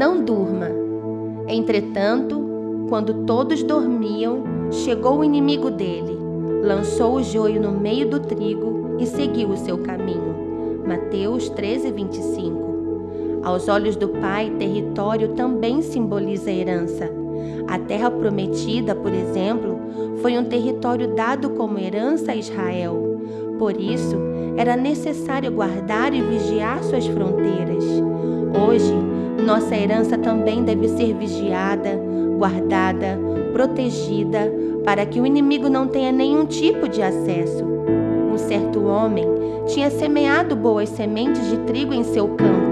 não durma. Entretanto, quando todos dormiam, chegou o inimigo dele, lançou o joio no meio do trigo e seguiu o seu caminho. Mateus 13, 25. Aos olhos do Pai, território também simboliza herança. A terra prometida, por exemplo, foi um território dado como herança a Israel. Por isso, era necessário guardar e vigiar suas fronteiras. Hoje, nossa herança também deve ser vigiada, guardada, protegida, para que o inimigo não tenha nenhum tipo de acesso. Um certo homem tinha semeado boas sementes de trigo em seu campo,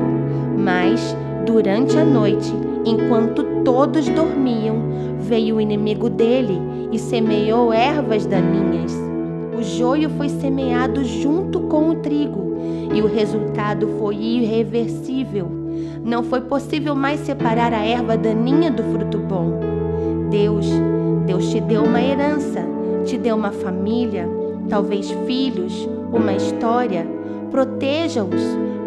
mas, durante a noite, enquanto todos dormiam, veio o inimigo dele e semeou ervas daninhas. O joio foi semeado junto com o trigo e o resultado foi irreversível. Não foi possível mais separar a erva daninha do fruto bom. Deus, Deus te deu uma herança, te deu uma família, talvez filhos, uma história. Proteja-os,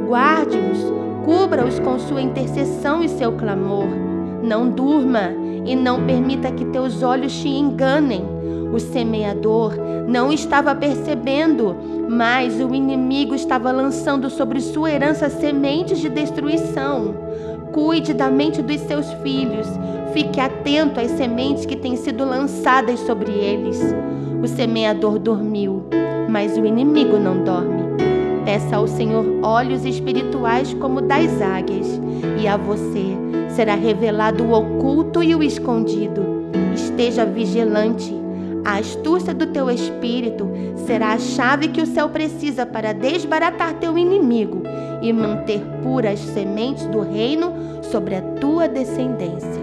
guarde-os, cubra-os com sua intercessão e seu clamor. Não durma e não permita que teus olhos te enganem. O semeador não estava percebendo, mas o inimigo estava lançando sobre sua herança sementes de destruição. Cuide da mente dos seus filhos. Fique atento às sementes que têm sido lançadas sobre eles. O semeador dormiu, mas o inimigo não dorme. Peça ao Senhor olhos espirituais como das águias, e a você será revelado o oculto e o escondido. Esteja vigilante. A astúcia do teu espírito será a chave que o céu precisa para desbaratar teu inimigo e manter puras sementes do reino sobre a tua descendência.